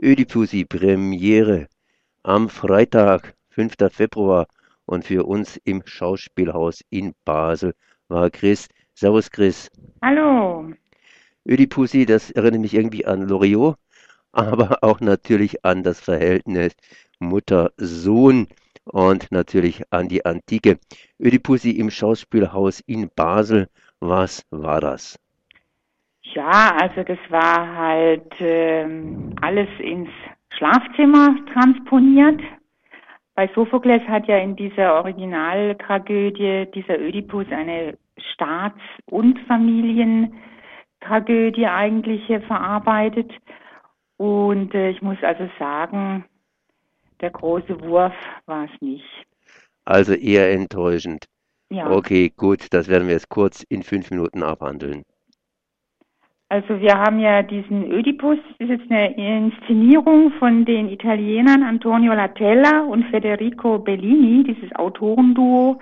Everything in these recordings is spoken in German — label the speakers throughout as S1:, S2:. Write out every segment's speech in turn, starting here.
S1: Ödipussy Premiere am Freitag, 5. Februar und für uns im Schauspielhaus in Basel war Chris. Servus Chris.
S2: Hallo.
S1: Ödipussy, das erinnert mich irgendwie an Loriot, aber auch natürlich an das Verhältnis Mutter-Sohn und natürlich an die Antike. Ödipussy im Schauspielhaus in Basel. Was war das?
S2: Ja, also das war halt ähm, alles ins Schlafzimmer transponiert. Bei Sophokles hat ja in dieser Originaltragödie dieser Ödipus eine Staats- und Familientragödie eigentlich verarbeitet. Und äh, ich muss also sagen, der große Wurf war es nicht.
S1: Also eher enttäuschend.
S2: Ja.
S1: Okay, gut, das werden wir jetzt kurz in fünf Minuten abhandeln.
S2: Also wir haben ja diesen Ödipus, das ist jetzt eine Inszenierung von den Italienern Antonio Latella und Federico Bellini, dieses Autorenduo.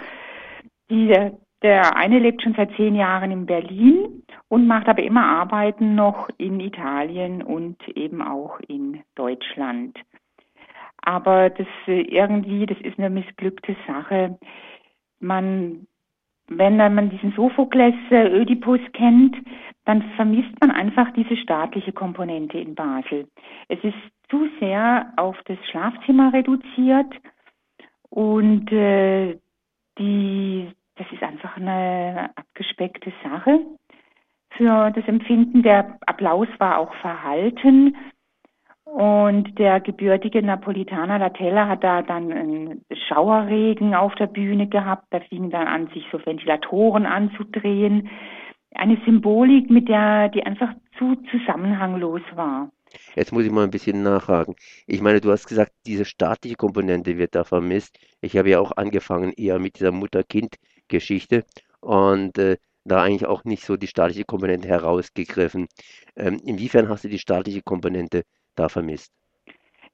S2: Die, der eine lebt schon seit zehn Jahren in Berlin und macht aber immer Arbeiten noch in Italien und eben auch in Deutschland. Aber das irgendwie, das ist eine missglückte Sache. Man wenn man diesen Sophokles Ödipus kennt, dann vermisst man einfach diese staatliche Komponente in Basel. Es ist zu sehr auf das Schlafzimmer reduziert und äh, die, das ist einfach eine abgespeckte Sache für das Empfinden. Der Applaus war auch verhalten und der gebürtige Napolitaner Latella hat da dann einen Schauerregen auf der Bühne gehabt. Da fing dann an, sich so Ventilatoren anzudrehen. Eine Symbolik, mit der, die einfach zu zusammenhanglos war.
S1: Jetzt muss ich mal ein bisschen nachhaken. Ich meine, du hast gesagt, diese staatliche Komponente wird da vermisst. Ich habe ja auch angefangen eher mit dieser Mutter-Kind-Geschichte und äh, da eigentlich auch nicht so die staatliche Komponente herausgegriffen. Ähm, inwiefern hast du die staatliche Komponente da vermisst?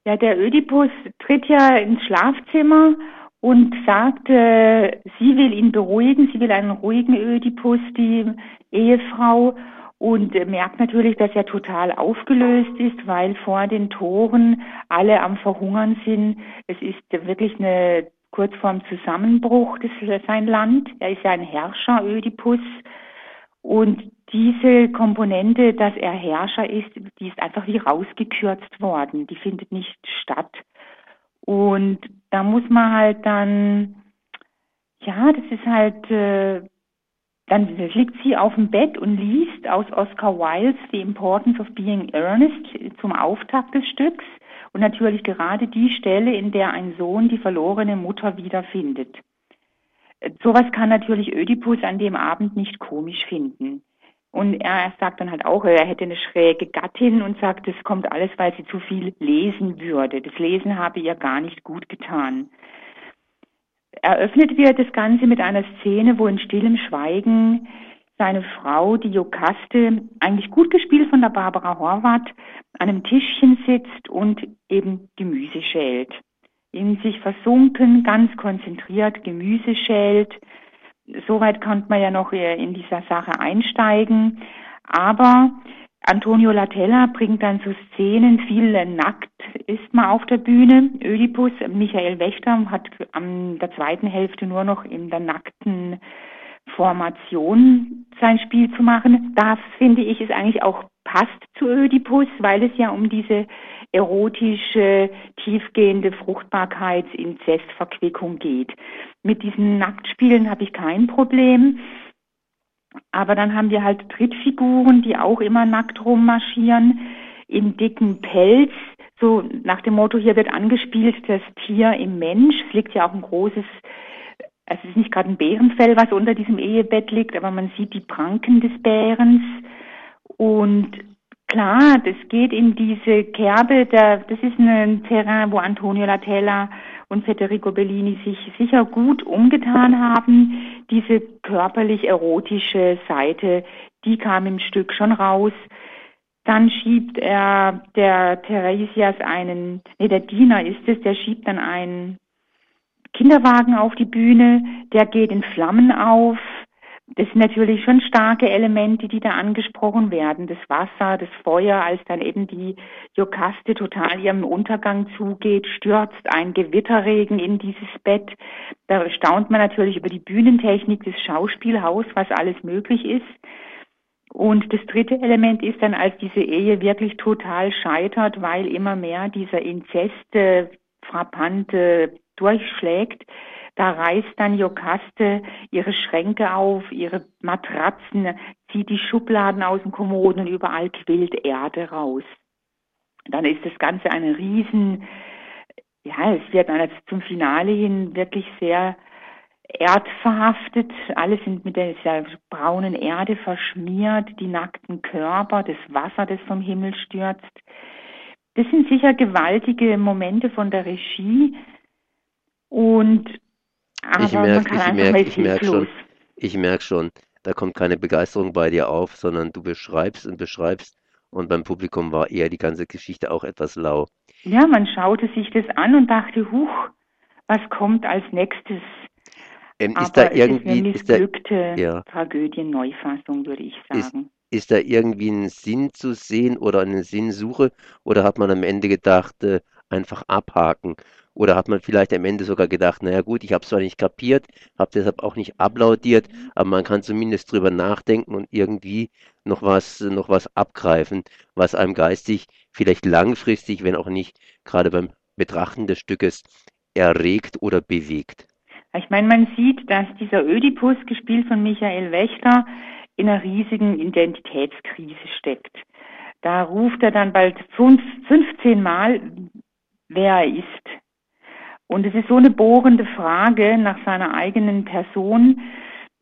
S2: Ja, der Ödipus tritt ja ins Schlafzimmer und sagt, äh, sie will ihn beruhigen, sie will einen ruhigen Ödipus, die Ehefrau, und merkt natürlich, dass er total aufgelöst ist, weil vor den Toren alle am Verhungern sind. Es ist wirklich eine kurz vorm Zusammenbruch, ist sein Land. Er ist ja ein Herrscher, Ödipus. Und diese Komponente, dass er Herrscher ist, die ist einfach wie rausgekürzt worden. Die findet nicht statt. Und da muss man halt dann, ja, das ist halt, äh, dann liegt sie auf dem Bett und liest aus Oscar Wildes The Importance of Being Earnest zum Auftakt des Stücks. Und natürlich gerade die Stelle, in der ein Sohn die verlorene Mutter wiederfindet. Sowas kann natürlich Ödipus an dem Abend nicht komisch finden. Und er sagt dann halt auch, er hätte eine schräge Gattin und sagt, das kommt alles, weil sie zu viel lesen würde. Das Lesen habe ihr gar nicht gut getan. Eröffnet wird das Ganze mit einer Szene, wo in stillem Schweigen seine Frau, die Jokaste, eigentlich gut gespielt von der Barbara Horvath, an einem Tischchen sitzt und eben Gemüse schält. In sich versunken, ganz konzentriert Gemüse schält, Soweit konnte man ja noch äh, in dieser Sache einsteigen. Aber Antonio Latella bringt dann so Szenen, viel nackt ist man auf der Bühne. Ödipus, Michael Wächter hat an der zweiten Hälfte nur noch in der nackten Formation sein Spiel zu machen. Das finde ich ist eigentlich auch passt zu Ödipus, weil es ja um diese erotische, tiefgehende Fruchtbarkeits-Inzestverquickung geht. Mit diesen Nacktspielen habe ich kein Problem. Aber dann haben wir halt Trittfiguren, die auch immer nackt rummarschieren, in dicken Pelz, so nach dem Motto, hier wird angespielt, das Tier im Mensch. Es liegt ja auch ein großes, es ist nicht gerade ein Bärenfell, was unter diesem Ehebett liegt, aber man sieht die Pranken des Bärens. Und klar, das geht in diese Kerbe, der, das ist ein Terrain, wo Antonio Latella und Federico Bellini sich sicher gut umgetan haben. Diese körperlich erotische Seite, die kam im Stück schon raus. Dann schiebt er der Theresias einen, nee, der Diener ist es, der schiebt dann einen Kinderwagen auf die Bühne, der geht in Flammen auf. Das sind natürlich schon starke Elemente, die da angesprochen werden. Das Wasser, das Feuer, als dann eben die Jokaste total ihrem Untergang zugeht, stürzt ein Gewitterregen in dieses Bett. Da staunt man natürlich über die Bühnentechnik des Schauspielhaus, was alles möglich ist. Und das dritte Element ist dann, als diese Ehe wirklich total scheitert, weil immer mehr dieser Inzest äh, frappante durchschlägt, da reißt dann Jokaste ihre Schränke auf, ihre Matratzen, zieht die Schubladen aus dem Kommoden und überall quillt Erde raus. Dann ist das Ganze eine riesen, ja, es wird dann zum Finale hin wirklich sehr erdverhaftet. Alle sind mit der braunen Erde verschmiert, die nackten Körper, das Wasser, das vom Himmel stürzt. Das sind sicher gewaltige Momente von der Regie. Und
S1: ich merke, ich merke, ich merke schon, ich merke schon, da kommt keine Begeisterung bei dir auf, sondern du beschreibst und beschreibst und beim Publikum war eher die ganze Geschichte auch etwas lau.
S2: Ja, man schaute sich das an und dachte, huch, was kommt als nächstes?
S1: Ähm, ist da irgendwie
S2: ist eine missglückte ja. Tragödien-Neufassung, würde ich sagen.
S1: Ist, ist da irgendwie ein Sinn zu sehen oder eine Sinnsuche oder hat man am Ende gedacht, äh, einfach abhaken oder hat man vielleicht am Ende sogar gedacht, naja gut, ich habe es zwar nicht kapiert, habe deshalb auch nicht applaudiert, aber man kann zumindest drüber nachdenken und irgendwie noch was, noch was abgreifen, was einem geistig vielleicht langfristig, wenn auch nicht gerade beim Betrachten des Stückes, erregt oder bewegt.
S2: Ich meine, man sieht, dass dieser Ödipus, gespielt von Michael Wächter, in einer riesigen Identitätskrise steckt. Da ruft er dann bald 15 Mal, wer er ist. Und es ist so eine bohrende Frage nach seiner eigenen Person.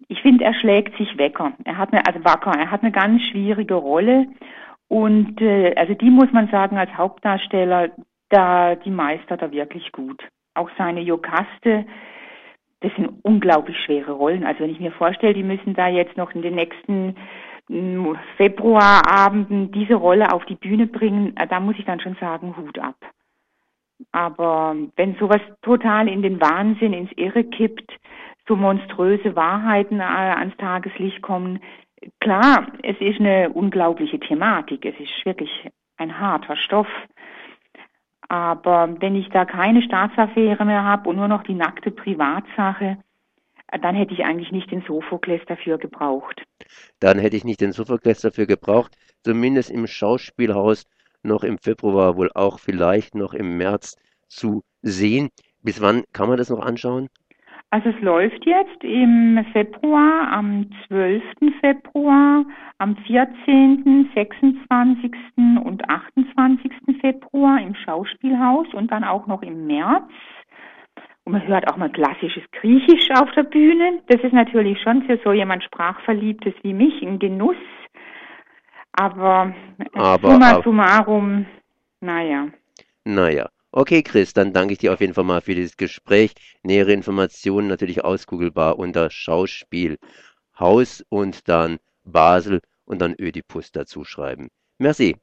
S2: Ich finde, er schlägt sich wecker. Er hat eine, also wacker. Er hat eine ganz schwierige Rolle. Und äh, also die muss man sagen als Hauptdarsteller, da die meistert er wirklich gut. Auch seine Jokaste, das sind unglaublich schwere Rollen. Also wenn ich mir vorstelle, die müssen da jetzt noch in den nächsten mm, Februarabenden diese Rolle auf die Bühne bringen, äh, da muss ich dann schon sagen, Hut ab. Aber wenn sowas total in den Wahnsinn, ins Irre kippt, so monströse Wahrheiten äh, ans Tageslicht kommen, klar, es ist eine unglaubliche Thematik. Es ist wirklich ein harter Stoff. Aber wenn ich da keine Staatsaffäre mehr habe und nur noch die nackte Privatsache, dann hätte ich eigentlich nicht den Sophokles dafür gebraucht.
S1: Dann hätte ich nicht den Sophokles dafür gebraucht, zumindest im Schauspielhaus noch im Februar, wohl auch vielleicht noch im März zu sehen. Bis wann kann man das noch anschauen?
S2: Also es läuft jetzt im Februar, am 12. Februar, am 14., 26. und 28. Februar im Schauspielhaus und dann auch noch im März. Und man hört auch mal klassisches Griechisch auf der Bühne. Das ist natürlich schon für so jemand Sprachverliebtes wie mich ein Genuss. Aber, aber summa aber, summarum, naja.
S1: Naja. Okay, Chris, dann danke ich dir auf jeden Fall mal für dieses Gespräch. Nähere Informationen natürlich ausgoogelbar unter Schauspiel Haus und dann Basel und dann Ödipus dazu schreiben. Merci.